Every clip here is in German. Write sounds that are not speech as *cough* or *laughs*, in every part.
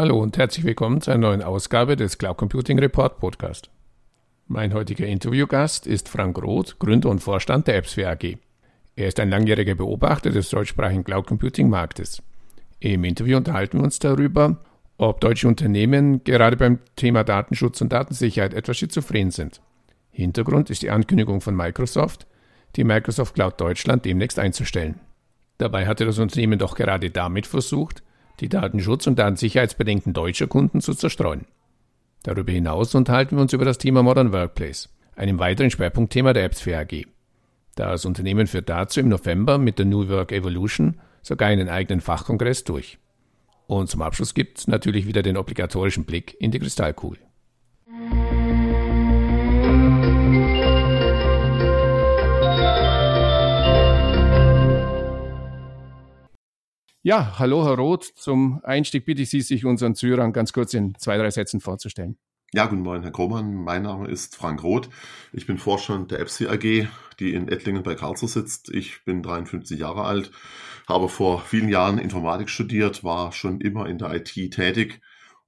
Hallo und herzlich willkommen zu einer neuen Ausgabe des Cloud Computing Report Podcast. Mein heutiger Interviewgast ist Frank Roth, Gründer und Vorstand der AppsWare AG. Er ist ein langjähriger Beobachter des deutschsprachigen Cloud Computing Marktes. Im Interview unterhalten wir uns darüber, ob deutsche Unternehmen gerade beim Thema Datenschutz und Datensicherheit etwas schizophren sind. Hintergrund ist die Ankündigung von Microsoft, die Microsoft Cloud Deutschland demnächst einzustellen. Dabei hatte das Unternehmen doch gerade damit versucht, die Datenschutz- und Datensicherheitsbedenken deutscher Kunden zu zerstreuen. Darüber hinaus unterhalten wir uns über das Thema Modern Workplace, einem weiteren Schwerpunktthema der AppsFair AG. Das Unternehmen führt dazu im November mit der New Work Evolution sogar einen eigenen Fachkongress durch. Und zum Abschluss gibt es natürlich wieder den obligatorischen Blick in die Kristallkugel. Ja, hallo Herr Roth. Zum Einstieg bitte ich Sie, sich unseren Zuhörern ganz kurz in zwei, drei Sätzen vorzustellen. Ja, guten Morgen, Herr Krohmann. Mein Name ist Frank Roth. Ich bin Vorstand der EPSI AG, die in Ettlingen bei Karlsruhe sitzt. Ich bin 53 Jahre alt, habe vor vielen Jahren Informatik studiert, war schon immer in der IT tätig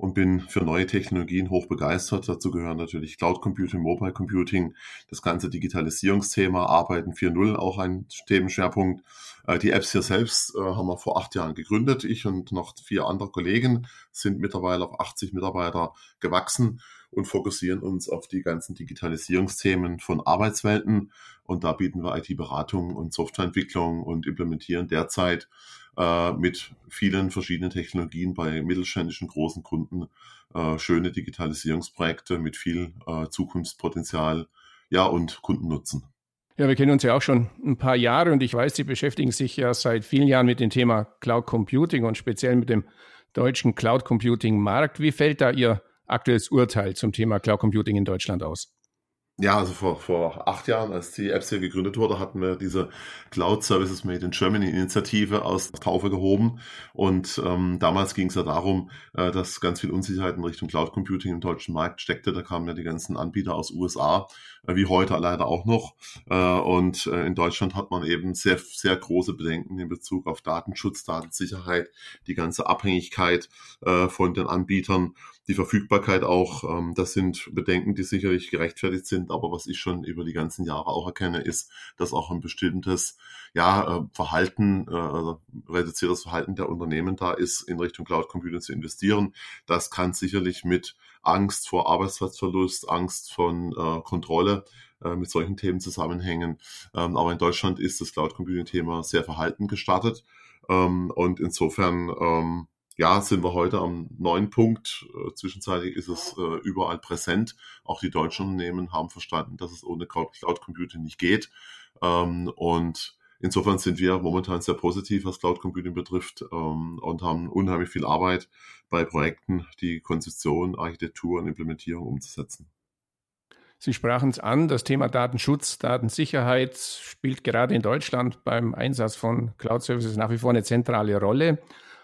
und bin für neue Technologien hoch begeistert. Dazu gehören natürlich Cloud Computing, Mobile Computing, das ganze Digitalisierungsthema, Arbeiten 4.0 auch ein Themenschwerpunkt. Äh, die Apps hier selbst äh, haben wir vor acht Jahren gegründet. Ich und noch vier andere Kollegen sind mittlerweile auf 80 Mitarbeiter gewachsen und fokussieren uns auf die ganzen Digitalisierungsthemen von Arbeitswelten. Und da bieten wir IT-Beratung und Softwareentwicklung und implementieren derzeit äh, mit vielen verschiedenen Technologien bei mittelständischen großen Kunden äh, schöne Digitalisierungsprojekte mit viel äh, Zukunftspotenzial ja, und Kundennutzen. Ja, wir kennen uns ja auch schon ein paar Jahre und ich weiß, Sie beschäftigen sich ja seit vielen Jahren mit dem Thema Cloud Computing und speziell mit dem deutschen Cloud Computing Markt. Wie fällt da Ihr aktuelles Urteil zum Thema Cloud Computing in Deutschland aus? Ja, also vor, vor acht Jahren, als die Apps hier gegründet wurde, hatten wir diese Cloud Services Made in Germany Initiative aus der Taufe gehoben. Und ähm, damals ging es ja darum, äh, dass ganz viel Unsicherheit in Richtung Cloud Computing im deutschen Markt steckte. Da kamen ja die ganzen Anbieter aus USA, äh, wie heute leider auch noch. Äh, und äh, in Deutschland hat man eben sehr, sehr große Bedenken in Bezug auf Datenschutz, Datensicherheit, die ganze Abhängigkeit äh, von den Anbietern die Verfügbarkeit auch, ähm, das sind Bedenken, die sicherlich gerechtfertigt sind, aber was ich schon über die ganzen Jahre auch erkenne, ist, dass auch ein bestimmtes ja, äh, Verhalten, äh, reduziertes Verhalten der Unternehmen da ist, in Richtung Cloud Computing zu investieren. Das kann sicherlich mit Angst vor Arbeitsplatzverlust, Angst von äh, Kontrolle äh, mit solchen Themen zusammenhängen. Ähm, aber in Deutschland ist das Cloud Computing Thema sehr verhalten gestartet. Ähm, und insofern ähm, ja, sind wir heute am neuen Punkt. Äh, zwischenzeitlich ist es äh, überall präsent. Auch die deutschen Unternehmen haben verstanden, dass es ohne Cloud Computing nicht geht. Ähm, und insofern sind wir momentan sehr positiv, was Cloud Computing betrifft ähm, und haben unheimlich viel Arbeit bei Projekten, die Konzeption, Architektur und Implementierung umzusetzen. Sie sprachen es an, das Thema Datenschutz, Datensicherheit spielt gerade in Deutschland beim Einsatz von Cloud Services nach wie vor eine zentrale Rolle.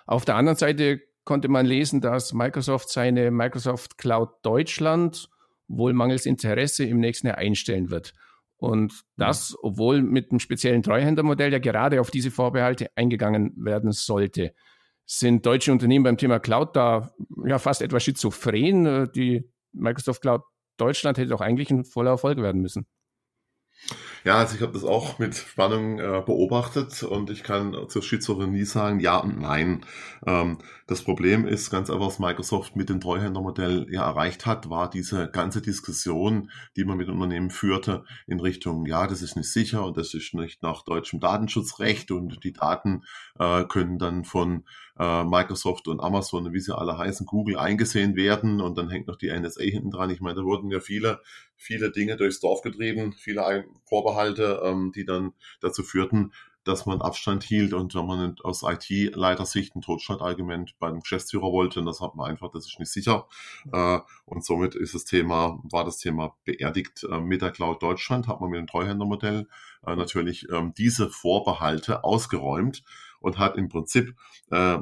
Auf der anderen Seite konnte man lesen, dass Microsoft seine Microsoft Cloud Deutschland wohl mangels Interesse im nächsten Jahr einstellen wird. Und das, obwohl mit einem speziellen Treuhändermodell ja gerade auf diese Vorbehalte eingegangen werden sollte. Sind deutsche Unternehmen beim Thema Cloud da ja fast etwas schizophren? Die Microsoft Cloud Deutschland hätte doch eigentlich ein voller Erfolg werden müssen. Ja, also ich habe das auch mit Spannung äh, beobachtet und ich kann zur Schizophrenie sagen, ja und nein. Ähm, das Problem ist ganz einfach, was Microsoft mit dem Treuhändermodell ja erreicht hat, war diese ganze Diskussion, die man mit Unternehmen führte, in Richtung, ja, das ist nicht sicher und das ist nicht nach deutschem Datenschutzrecht und die Daten äh, können dann von äh, Microsoft und Amazon, wie sie alle heißen, Google eingesehen werden und dann hängt noch die NSA hinten dran. Ich meine, da wurden ja viele, viele Dinge durchs Dorf getrieben, viele Vorbehalte, ähm, die dann dazu führten, dass man Abstand hielt und wenn man aus IT-Leitersicht ein Totschlagargument bei einem Geschäftsführer wollte, das hat man einfach, das ist nicht sicher. Äh, und somit ist das Thema, war das Thema beerdigt äh, mit der Cloud Deutschland, hat man mit dem Treuhändermodell äh, natürlich ähm, diese Vorbehalte ausgeräumt und hat im Prinzip äh,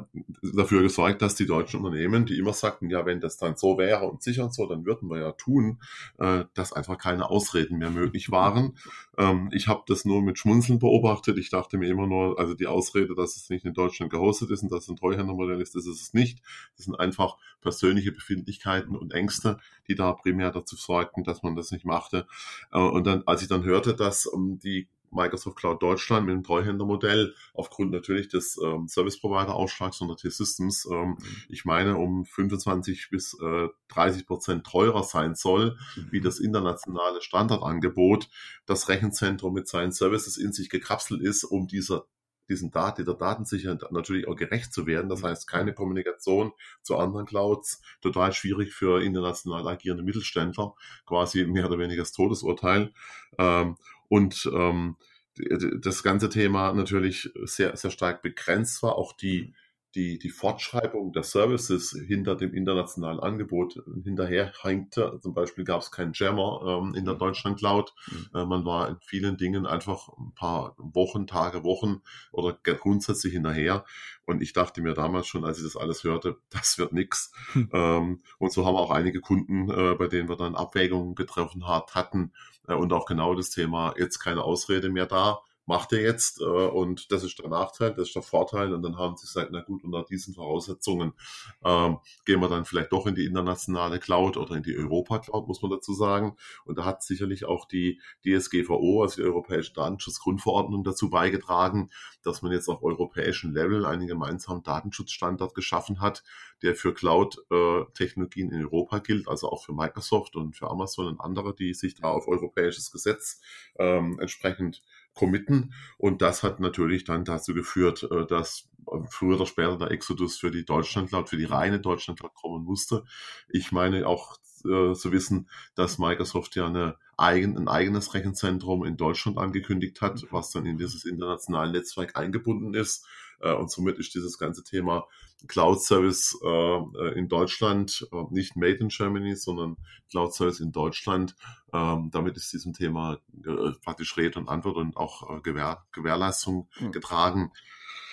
dafür gesorgt, dass die deutschen Unternehmen, die immer sagten, ja, wenn das dann so wäre und sicher und so, dann würden wir ja tun, äh, dass einfach keine Ausreden mehr möglich waren. Ähm, ich habe das nur mit Schmunzeln beobachtet. Ich dachte mir immer nur, also die Ausrede, dass es nicht in Deutschland gehostet ist und dass es ein Treuhändermodell ist, das ist es nicht. Das sind einfach persönliche Befindlichkeiten und Ängste, die da primär dazu sorgten, dass man das nicht machte. Äh, und dann, als ich dann hörte, dass ähm, die Microsoft Cloud Deutschland mit dem Treuhändermodell aufgrund natürlich des ähm, Service Provider Ausschlags von der T-Systems, ähm, mhm. ich meine, um 25 bis äh, 30 Prozent teurer sein soll, mhm. wie das internationale Standardangebot, das Rechenzentrum mit seinen Services in sich gekapselt ist, um dieser diesen Daten, der Datensicherheit natürlich auch gerecht zu werden. Das mhm. heißt, keine Kommunikation zu anderen Clouds, total schwierig für international agierende Mittelständler, quasi mehr oder weniger das Todesurteil. Und ähm, das ganze Thema natürlich sehr, sehr stark begrenzt war. Auch die, die, die Fortschreibung der Services hinter dem internationalen Angebot hinterher hängte. Zum Beispiel gab es keinen Jammer ähm, in der mhm. Deutschland Cloud. Mhm. Äh, man war in vielen Dingen einfach ein paar Wochen, Tage, Wochen oder grundsätzlich hinterher. Und ich dachte mir damals schon, als ich das alles hörte, *laughs* das wird nix. Hm. Ähm, und so haben auch einige Kunden, äh, bei denen wir dann Abwägungen getroffen hat, hatten äh, und auch genau das Thema jetzt keine Ausrede mehr da macht er jetzt äh, und das ist der Nachteil, das ist der Vorteil und dann haben sie gesagt, na gut, unter diesen Voraussetzungen ähm, gehen wir dann vielleicht doch in die internationale Cloud oder in die Europa-Cloud, muss man dazu sagen. Und da hat sicherlich auch die DSGVO, also die Europäische Datenschutzgrundverordnung, dazu beigetragen, dass man jetzt auf europäischen Level einen gemeinsamen Datenschutzstandard geschaffen hat, der für Cloud-Technologien in Europa gilt, also auch für Microsoft und für Amazon und andere, die sich da auf europäisches Gesetz ähm, entsprechend committen. Und das hat natürlich dann dazu geführt, äh, dass früher oder später der Exodus für die Deutschland Cloud, für die reine Deutschland Cloud kommen musste. Ich meine auch äh, zu wissen, dass Microsoft ja eine eigen, ein eigenes Rechenzentrum in Deutschland angekündigt hat, mhm. was dann in dieses internationale Netzwerk eingebunden ist. Äh, und somit ist dieses ganze Thema Cloud Service äh, in Deutschland äh, nicht made in Germany, sondern Cloud Service in Deutschland. Ähm, damit ist diesem Thema äh, praktisch Rede und Antwort und auch äh, Gewähr, Gewährleistung mhm. getragen.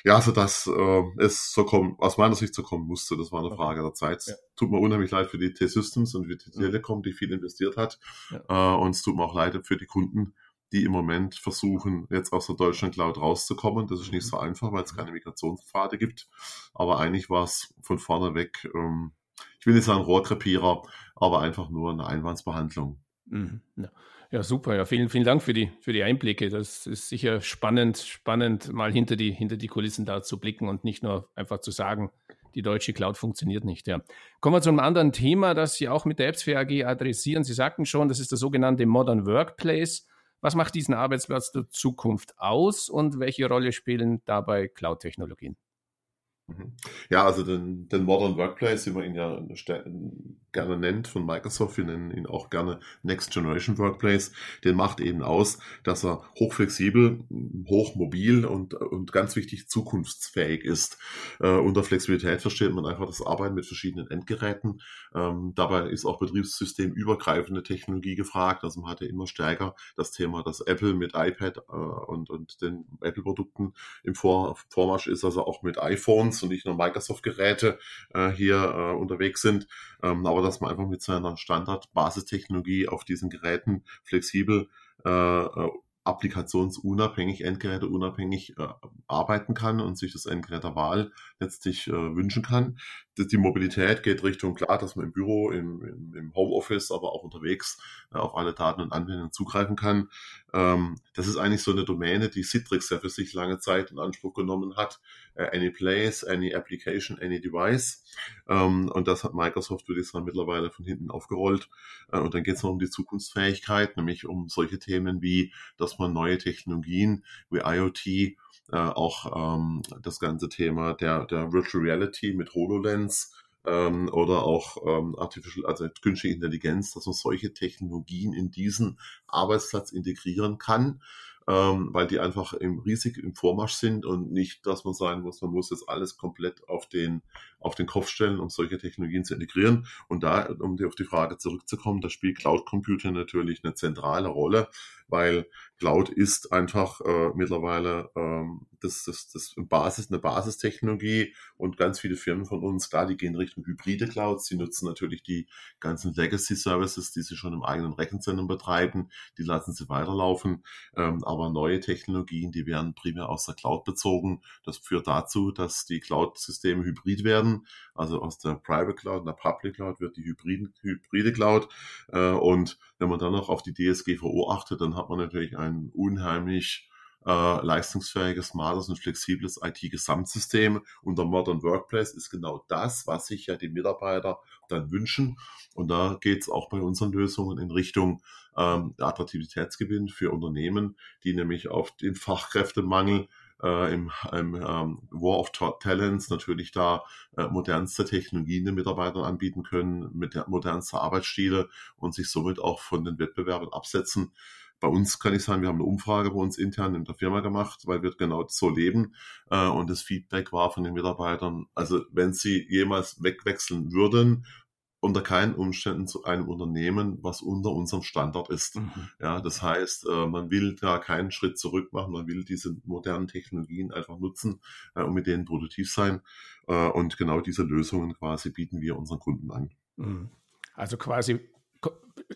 Ja, also dass äh, es so kommen, aus meiner Sicht so kommen musste, das war eine Frage der Zeit. Ja. Tut mir unheimlich leid für die T-Systems und für die Telekom, die viel investiert hat. Ja. Äh, und es tut mir auch leid für die Kunden, die im Moment versuchen, jetzt aus der Deutschland Cloud rauszukommen. Das ist nicht mhm. so einfach, weil es mhm. keine Migrationspfade gibt. Aber eigentlich war es von vorne weg, ähm, ich will nicht sagen Rohrkrepierer, aber einfach nur eine Einwandsbehandlung. Mhm. Ja. ja. super. Ja, vielen, vielen Dank für die, für die Einblicke. Das ist sicher spannend, spannend, mal hinter die, hinter die Kulissen da zu blicken und nicht nur einfach zu sagen, die deutsche Cloud funktioniert nicht. Ja. Kommen wir zu einem anderen Thema, das Sie auch mit der Apps AG adressieren. Sie sagten schon, das ist der sogenannte Modern Workplace. Was macht diesen Arbeitsplatz der Zukunft aus und welche Rolle spielen dabei Cloud-Technologien? Mhm. Ja, also den, den Modern Workplace, wie man ihn ja gerne nennt von Microsoft, wir nennen ihn auch gerne Next Generation Workplace, den macht eben aus, dass er hochflexibel, hochmobil und, und ganz wichtig zukunftsfähig ist. Äh, unter Flexibilität versteht man einfach das Arbeiten mit verschiedenen Endgeräten. Ähm, dabei ist auch betriebssystemübergreifende Technologie gefragt. Also man hatte immer stärker das Thema, dass Apple mit iPad äh, und, und den Apple-Produkten im Vor Vormarsch ist, also auch mit iPhones Phones und nicht nur Microsoft-Geräte äh, hier äh, unterwegs sind, ähm, aber dass man einfach mit seiner Standard-Basistechnologie auf diesen Geräten flexibel äh, äh applikationsunabhängig, Endgeräte unabhängig äh, arbeiten kann und sich das Endgerät der Wahl letztlich äh, wünschen kann. Die Mobilität geht Richtung klar, dass man im Büro, im, im Homeoffice, aber auch unterwegs äh, auf alle Daten und Anwendungen zugreifen kann. Ähm, das ist eigentlich so eine Domäne, die Citrix ja für sich lange Zeit in Anspruch genommen hat. Äh, any place, any application, any device. Ähm, und das hat Microsoft, würde ich sagen, mittlerweile von hinten aufgerollt. Äh, und dann geht es noch um die Zukunftsfähigkeit, nämlich um solche Themen wie das dass man neue Technologien wie IoT, äh, auch ähm, das ganze Thema der, der Virtual Reality mit HoloLens ähm, oder auch ähm, Artificial, also künstliche Intelligenz, dass man solche Technologien in diesen Arbeitsplatz integrieren kann. ähm, weil die einfach im riesig im Vormarsch sind und nicht, dass man sagen muss, man muss jetzt alles komplett auf den, auf den Kopf stellen, um solche Technologien zu integrieren. Und da, um auf die Frage zurückzukommen, da spielt Cloud Computing natürlich eine zentrale Rolle, weil Cloud ist einfach äh, mittlerweile ähm, das, das, das Basis, eine Basistechnologie und ganz viele Firmen von uns, klar, die gehen Richtung hybride Clouds, sie nutzen natürlich die ganzen Legacy Services, die sie schon im eigenen Rechenzentrum betreiben, die lassen sie weiterlaufen, ähm, aber neue Technologien, die werden primär aus der Cloud bezogen. Das führt dazu, dass die Cloud-Systeme hybrid werden, also aus der Private Cloud und der Public Cloud wird die hybride, hybride Cloud äh, und wenn man dann noch auf die DSGVO achtet, dann hat man natürlich ein unheimlich äh, leistungsfähiges, smartes und flexibles IT-Gesamtsystem. Und der Modern Workplace ist genau das, was sich ja die Mitarbeiter dann wünschen. Und da geht es auch bei unseren Lösungen in Richtung ähm, Attraktivitätsgewinn für Unternehmen, die nämlich auf den Fachkräftemangel äh, im, im ähm, War of Talents natürlich da äh, modernste Technologien den Mitarbeitern anbieten können, mit der modernste Arbeitsstile und sich somit auch von den Wettbewerben absetzen. Bei uns kann ich sagen, wir haben eine Umfrage bei uns intern in der Firma gemacht, weil wir genau so leben. Äh, und das Feedback war von den Mitarbeitern, also wenn sie jemals wegwechseln würden, unter keinen Umständen zu einem Unternehmen, was unter unserem Standard ist. Mhm. Ja, das heißt, äh, man will da keinen Schritt zurück machen, man will diese modernen Technologien einfach nutzen äh, und mit denen produktiv sein. Äh, und genau diese Lösungen quasi bieten wir unseren Kunden an. Mhm. Also quasi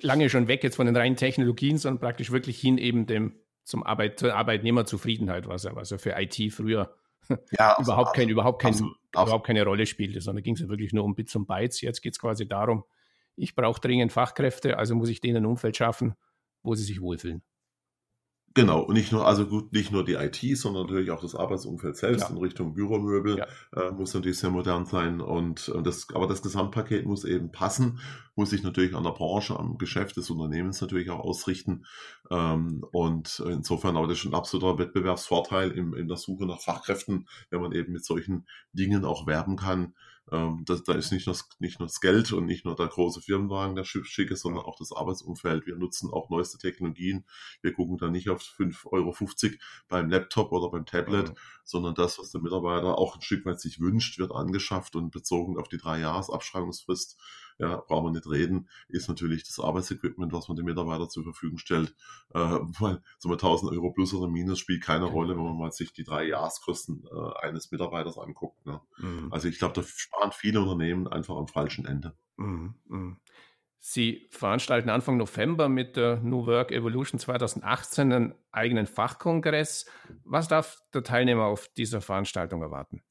lange schon weg jetzt von den reinen Technologien, sondern praktisch wirklich hin eben dem zum Arbeit, zur Arbeitnehmerzufriedenheit, was ja, was ja für IT früher ja, *laughs* also überhaupt, kein, überhaupt, kein, überhaupt keine Rolle spielte, sondern ging es ja wirklich nur um Bits und Bytes. Jetzt geht es quasi darum, ich brauche dringend Fachkräfte, also muss ich denen ein Umfeld schaffen, wo sie sich wohlfühlen. Genau, und nicht nur, also gut, nicht nur die IT, sondern natürlich auch das Arbeitsumfeld selbst ja. in Richtung Büromöbel ja. äh, muss natürlich sehr modern sein und, und das, aber das Gesamtpaket muss eben passen, muss sich natürlich an der Branche, am Geschäft des Unternehmens natürlich auch ausrichten ähm, und insofern auch das ist ein absoluter Wettbewerbsvorteil in, in der Suche nach Fachkräften, wenn man eben mit solchen Dingen auch werben kann, ähm, das, da ist nicht nur, nicht nur das Geld und nicht nur der große Firmenwagen der Schicke, sondern auch das Arbeitsumfeld. Wir nutzen auch neueste Technologien. Wir gucken da nicht auf 5,50 Euro beim Laptop oder beim Tablet, mhm. sondern das, was der Mitarbeiter auch ein Stück weit sich wünscht, wird angeschafft und bezogen auf die drei Jahres Abschreibungsfrist ja, brauchen wir nicht reden, ist natürlich das Arbeitsequipment, was man den Mitarbeitern zur Verfügung stellt, äh, *laughs* weil so 1000 Euro plus oder minus spielt keine Rolle, wenn man mal sich die drei Jahreskosten äh, eines Mitarbeiters anguckt. Ne? Mhm. Also ich glaube, da sparen viele Unternehmen einfach am falschen Ende. Mhm. Mhm. Sie veranstalten Anfang November mit der New Work Evolution 2018 einen eigenen Fachkongress. Was darf der Teilnehmer auf dieser Veranstaltung erwarten?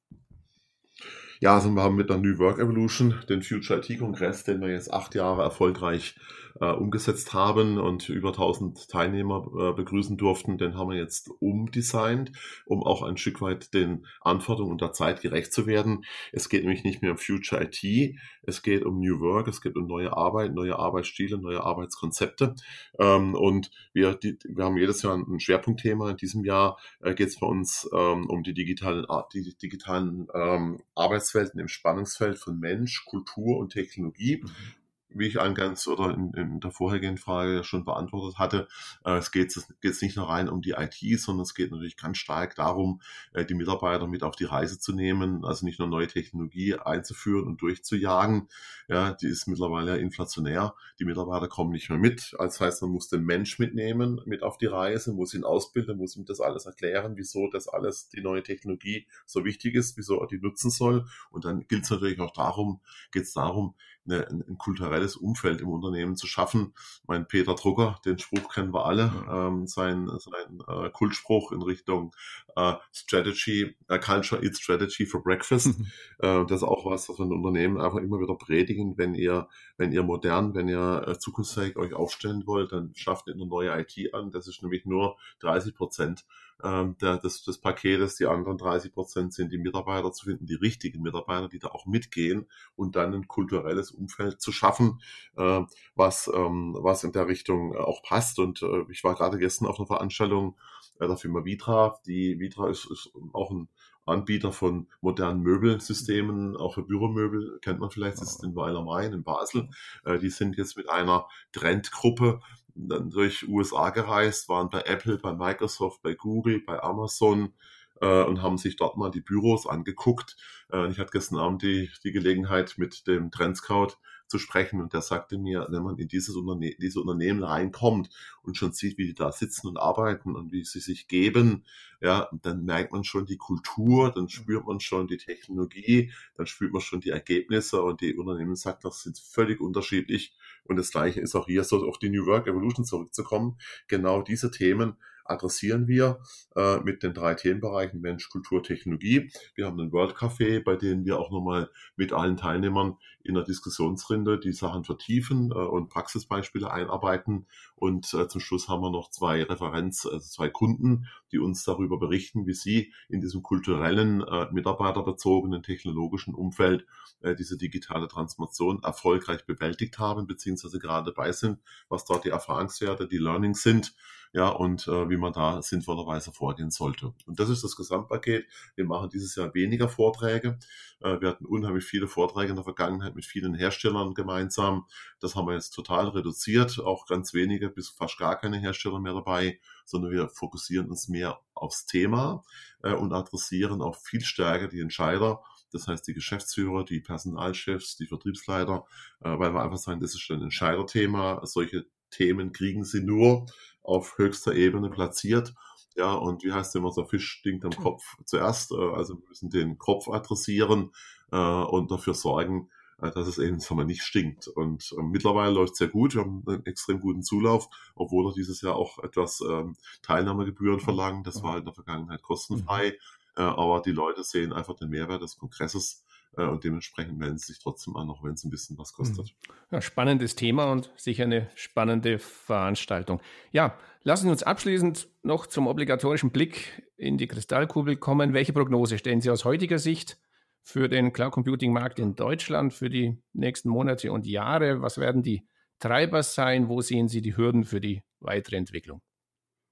Ja, also wir haben mit der New Work Evolution den Future IT Kongress, den wir jetzt acht Jahre erfolgreich äh, umgesetzt haben und über 1000 Teilnehmer äh, begrüßen durften, den haben wir jetzt umdesignt, um auch ein Stück weit den Anforderungen der Zeit gerecht zu werden. Es geht nämlich nicht mehr um Future IT, es geht um New Work, es geht um neue Arbeit, neue Arbeitsstile, neue Arbeitskonzepte. Ähm, und wir, die, wir haben jedes Jahr ein Schwerpunktthema. In diesem Jahr äh, geht es bei uns ähm, um die digitalen, die digitalen ähm, Arbeitswelten im Spannungsfeld von Mensch, Kultur und Technologie. Mhm wie ich eingangs oder in, in der vorhergehenden Frage schon beantwortet hatte, äh, es geht jetzt nicht nur rein um die IT, sondern es geht natürlich ganz stark darum, äh, die Mitarbeiter mit auf die Reise zu nehmen, also nicht nur neue Technologie einzuführen und durchzujagen. Ja, die ist mittlerweile inflationär. Die Mitarbeiter kommen nicht mehr mit. Das heißt, man muss den Mensch mitnehmen, mit auf die Reise, muss ihn ausbilden, muss ihm das alles erklären, wieso das alles, die neue Technologie so wichtig ist, wieso er die nutzen soll. Und dann gilt es natürlich auch darum, geht es darum, eine, ein kulturelles Umfeld im Unternehmen zu schaffen. Mein Peter Drucker, den Spruch kennen wir alle, ähm, sein, sein äh, Kultspruch in Richtung äh, Strategy, äh, Culture Eat Strategy for Breakfast. Mhm. Äh, das ist auch was, was wir in Unternehmen einfach immer wieder predigen, wenn ihr, wenn ihr modern, wenn ihr äh, zukunftsfähig euch aufstellen wollt, dann schafft ihr eine neue IT an. Das ist nämlich nur 30 Prozent ähm, der, des, des Paketes. Die anderen 30 Prozent sind die Mitarbeiter zu finden, die richtigen Mitarbeiter, die da auch mitgehen und dann ein kulturelles Umfeld zu schaffen, äh, was, ähm, was in der Richtung äh, auch passt. Und äh, ich war gerade gestern auf einer Veranstaltung äh, der Firma Vitra. Die Vitra ist, ist auch ein Anbieter von modernen Möbelsystemen, auch für Büromöbel, kennt man vielleicht, das ist in Weiler Main in Basel. Äh, die sind jetzt mit einer Trendgruppe dann durch USA gereist, waren bei Apple, bei Microsoft, bei Google, bei Amazon, äh, und haben sich dort mal die Büros angeguckt. Äh, ich hatte gestern Abend die, die Gelegenheit, mit dem Trendscout zu sprechen und der sagte mir, wenn man in dieses Unterne diese Unternehmen reinkommt und schon sieht, wie die da sitzen und arbeiten und wie sie sich geben, ja, dann merkt man schon die Kultur, dann spürt man schon die Technologie, dann spürt man schon die Ergebnisse und die Unternehmen sagt, das sind völlig unterschiedlich und das gleiche ist auch hier so auf die New Work Evolution zurückzukommen. Genau diese Themen adressieren wir äh, mit den drei Themenbereichen Mensch, Kultur, Technologie. Wir haben einen World Café, bei dem wir auch nochmal mit allen Teilnehmern in der Diskussionsrinde die Sachen vertiefen äh, und Praxisbeispiele einarbeiten. Und äh, zum Schluss haben wir noch zwei Referenz, also zwei Kunden, die uns darüber berichten, wie sie in diesem kulturellen, äh, mitarbeiterbezogenen, technologischen Umfeld äh, diese digitale Transformation erfolgreich bewältigt haben, beziehungsweise gerade dabei sind, was dort die Erfahrungswerte, die Learnings sind ja, und äh, wie man da sinnvollerweise vorgehen sollte. Und das ist das Gesamtpaket. Wir machen dieses Jahr weniger Vorträge. Äh, wir hatten unheimlich viele Vorträge in der Vergangenheit mit vielen Herstellern gemeinsam. Das haben wir jetzt total reduziert, auch ganz wenige bis fast gar keine Hersteller mehr dabei, sondern wir fokussieren uns mehr aufs Thema äh, und adressieren auch viel stärker die Entscheider, das heißt die Geschäftsführer, die Personalchefs, die Vertriebsleiter, äh, weil wir einfach sagen, das ist ein Entscheiderthema. Solche Themen kriegen sie nur auf höchster Ebene platziert. Ja, und wie heißt immer so, Fisch stinkt am Kopf zuerst. Äh, also wir müssen den Kopf adressieren äh, und dafür sorgen, äh, dass es eben sagen wir, nicht stinkt. Und äh, mittlerweile läuft es sehr gut. Wir haben einen extrem guten Zulauf, obwohl wir dieses Jahr auch etwas ähm, Teilnahmegebühren verlangen. Das war in der Vergangenheit kostenfrei. Mhm. Äh, aber die Leute sehen einfach den Mehrwert des Kongresses und dementsprechend melden sie sich trotzdem an, auch wenn es ein bisschen was kostet. Mhm. Ja, spannendes Thema und sicher eine spannende Veranstaltung. Ja, lassen Sie uns abschließend noch zum obligatorischen Blick in die Kristallkugel kommen. Welche Prognose stellen Sie aus heutiger Sicht für den Cloud Computing Markt in Deutschland für die nächsten Monate und Jahre? Was werden die Treiber sein? Wo sehen Sie die Hürden für die weitere Entwicklung?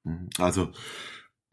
Mhm. Also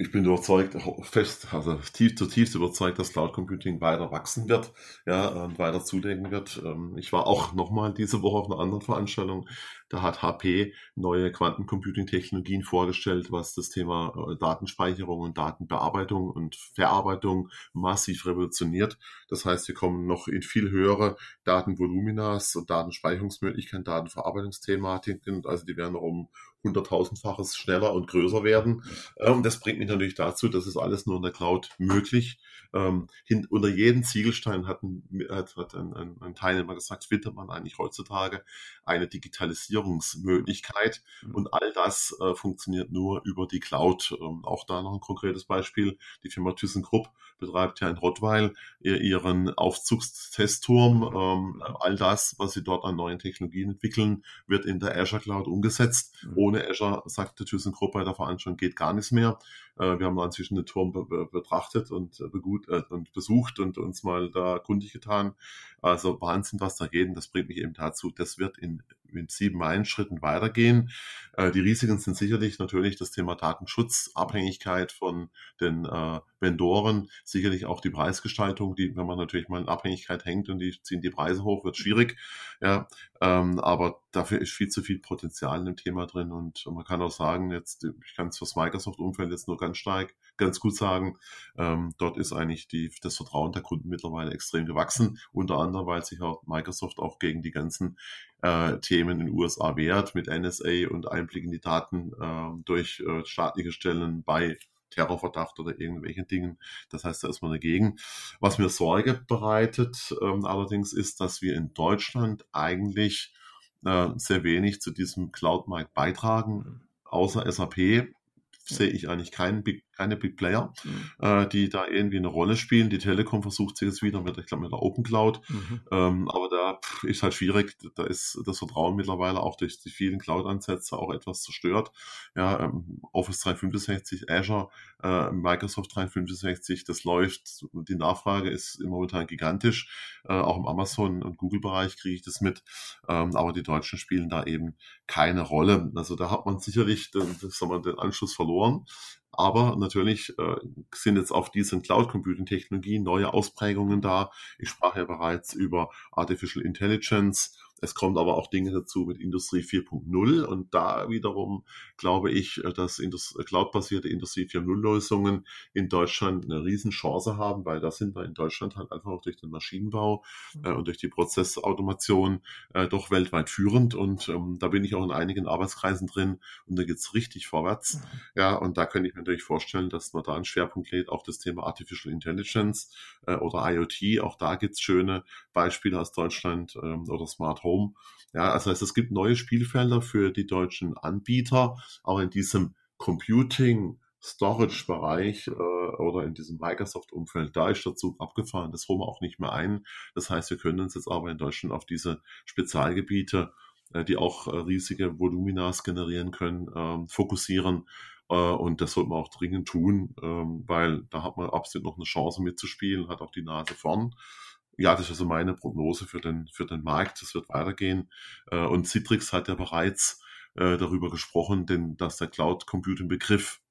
ich bin überzeugt, fest, also tief, zutiefst überzeugt, dass Cloud Computing weiter wachsen wird, ja, und weiter zulegen wird. Ähm, ich war auch nochmal diese Woche auf einer anderen Veranstaltung. Da hat HP neue Quantencomputing-Technologien vorgestellt, was das Thema äh, Datenspeicherung und Datenbearbeitung und Verarbeitung massiv revolutioniert. Das heißt, wir kommen noch in viel höhere Datenvoluminas und Datenspeicherungsmöglichkeiten, Datenverarbeitungsthematiken. Also die werden noch um hunderttausendfaches schneller und größer werden. Und ähm, das bringt mich natürlich dazu, dass es alles nur in der Cloud möglich. Ähm, unter jedem Ziegelstein hat ein, hat, hat ein, ein, ein Teilnehmer gesagt, findet man eigentlich heutzutage eine Digitalisierungsmöglichkeit. Mhm. Und all das äh, funktioniert nur über die Cloud. Ähm, auch da noch ein konkretes Beispiel. Die Firma ThyssenKrupp betreibt ja in Rottweil ihren Aufzugstestturm. Ähm, all das, was sie dort an neuen Technologien entwickeln, wird in der Azure Cloud umgesetzt. Mhm. Ohne Azure, sagte ThyssenKrupp bei der Veranstaltung, geht gar nichts mehr. Äh, wir haben inzwischen den Turm betrachtet und, äh, begut, äh, und besucht und uns mal da kundig getan. Also Wahnsinn, was da geht. Und das bringt mich eben dazu, das wird in, in sieben Meilenschritten weitergehen. die Risiken sind sicherlich natürlich das Thema Datenschutz, Abhängigkeit von den Vendoren, sicherlich auch die Preisgestaltung, die, wenn man natürlich mal in Abhängigkeit hängt und die ziehen die Preise hoch, wird schwierig. Ja, ähm, aber dafür ist viel zu viel Potenzial in dem Thema drin und man kann auch sagen, jetzt, ich kann es fürs Microsoft-Umfeld jetzt nur ganz stark, ganz gut sagen, ähm, dort ist eigentlich die, das Vertrauen der Kunden mittlerweile extrem gewachsen, unter anderem, weil sich auch Microsoft auch gegen die ganzen äh, Themen in den USA wehrt, mit NSA und Einblick in die Daten äh, durch äh, staatliche Stellen bei Terrorverdacht oder irgendwelchen Dingen. Das heißt, da ist man dagegen. Was mir Sorge bereitet ähm, allerdings ist, dass wir in Deutschland eigentlich äh, sehr wenig zu diesem Cloud-Markt beitragen, außer SAP sehe ich eigentlich keinen Big keine Big Player, mhm. äh, die da irgendwie eine Rolle spielen. Die Telekom versucht sich jetzt wieder mit, ich glaube, mit der Open Cloud. Mhm. Ähm, aber da ist halt schwierig. Da ist das Vertrauen mittlerweile auch durch die vielen Cloud-Ansätze auch etwas zerstört. Ja, ähm, Office 365, Azure, äh, Microsoft 365, das läuft. Die Nachfrage ist momentan gigantisch. Äh, auch im Amazon- und Google-Bereich kriege ich das mit. Ähm, aber die Deutschen spielen da eben keine Rolle. Also da hat man sicherlich den, das, sagen wir, den Anschluss verloren. Aber natürlich äh, sind jetzt auf diesen Cloud Computing Technologien neue Ausprägungen da. Ich sprach ja bereits über Artificial Intelligence, Es kommt aber auch Dinge dazu mit Industrie 4.0 und da wiederum glaube ich, äh, dass cloudbasierte Industrie 4.0 Lösungen in Deutschland eine Riesenchance haben, weil da sind wir in Deutschland halt einfach auch durch den Maschinenbau äh, und durch die Prozessautomation äh, doch weltweit führend und ähm, da bin ich auch in einigen Arbeitskreisen drin und da geht's richtig vorwärts. Mhm. Ja, und da könnte ich mir natürlich vorstellen, dass man da einen Schwerpunkt legt auf das Thema Artificial Intelligence äh, oder IoT. Auch da gibt's schöne Beispiele aus Deutschland ähm, oder Smart Home. Ja, also heißt, es gibt neue Spielfelder für die deutschen Anbieter, auch in diesem Computing, Storage-Bereich äh, oder in diesem Microsoft-Umfeld, da ist der Zug abgefahren. Das holen wir auch nicht mehr ein. Das heißt, wir können uns jetzt aber in Deutschland auf diese Spezialgebiete, äh, die auch äh, riesige Voluminas generieren können, ähm, fokussieren. Äh, und das sollte man auch dringend tun, ähm, weil da hat man absolut noch eine Chance mitzuspielen, hat auch die Nase vorn ja, das ist also meine Prognose für den, für den Markt. Das wird weitergehen. Äh, und Citrix hat ja bereits äh, darüber gesprochen, denn dass der Cloud Computing Begriff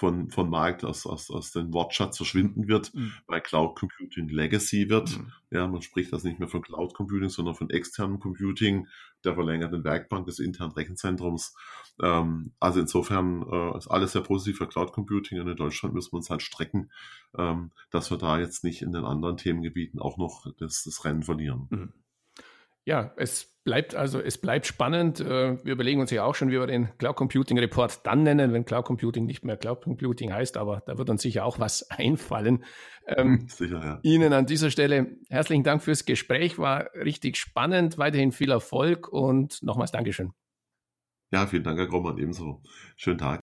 von, von Markt aus, aus, aus dem Wortschatz verschwinden wird, mhm. weil Cloud Computing Legacy wird. Mhm. Ja, man spricht das nicht mehr von Cloud Computing, sondern von externem Computing, der verlängerten Werkbank des internen Rechenzentrums. Ähm, also insofern äh, ist alles sehr positiv für Cloud Computing und in Deutschland müssen wir uns halt strecken, ähm, dass wir da jetzt nicht in den anderen Themengebieten auch noch das, das Rennen verlieren. Mhm. Ja, es bleibt also, es bleibt spannend. Äh, wir überlegen uns ja auch schon, wie wir den Cloud Computing Report dann nennen, wenn Cloud Computing nicht mehr Cloud Computing heißt, aber da wird uns sicher auch was *laughs* einfallen. Ähm, *laughs* sicher, ja. Ihnen an dieser Stelle herzlichen Dank fürs Gespräch, war richtig spannend. Weiterhin viel Erfolg und nochmals Dankeschön. Ja, vielen Dank, Herr Grommann, ebenso. Schönen Tag.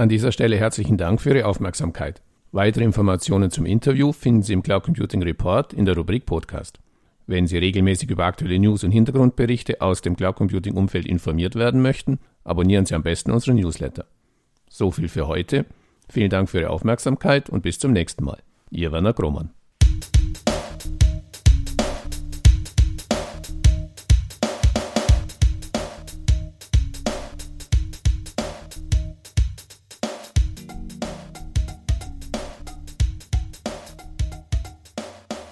An dieser Stelle herzlichen Dank für Ihre Aufmerksamkeit. Weitere Informationen zum Interview finden Sie im Cloud Computing Report in der Rubrik Podcast. Wenn Sie regelmäßig über aktuelle News und Hintergrundberichte aus dem Cloud Computing Umfeld informiert werden möchten, abonnieren Sie am besten unseren Newsletter. So viel für heute. Vielen Dank für Ihre Aufmerksamkeit und bis zum nächsten Mal. Ihr Werner Grohmann.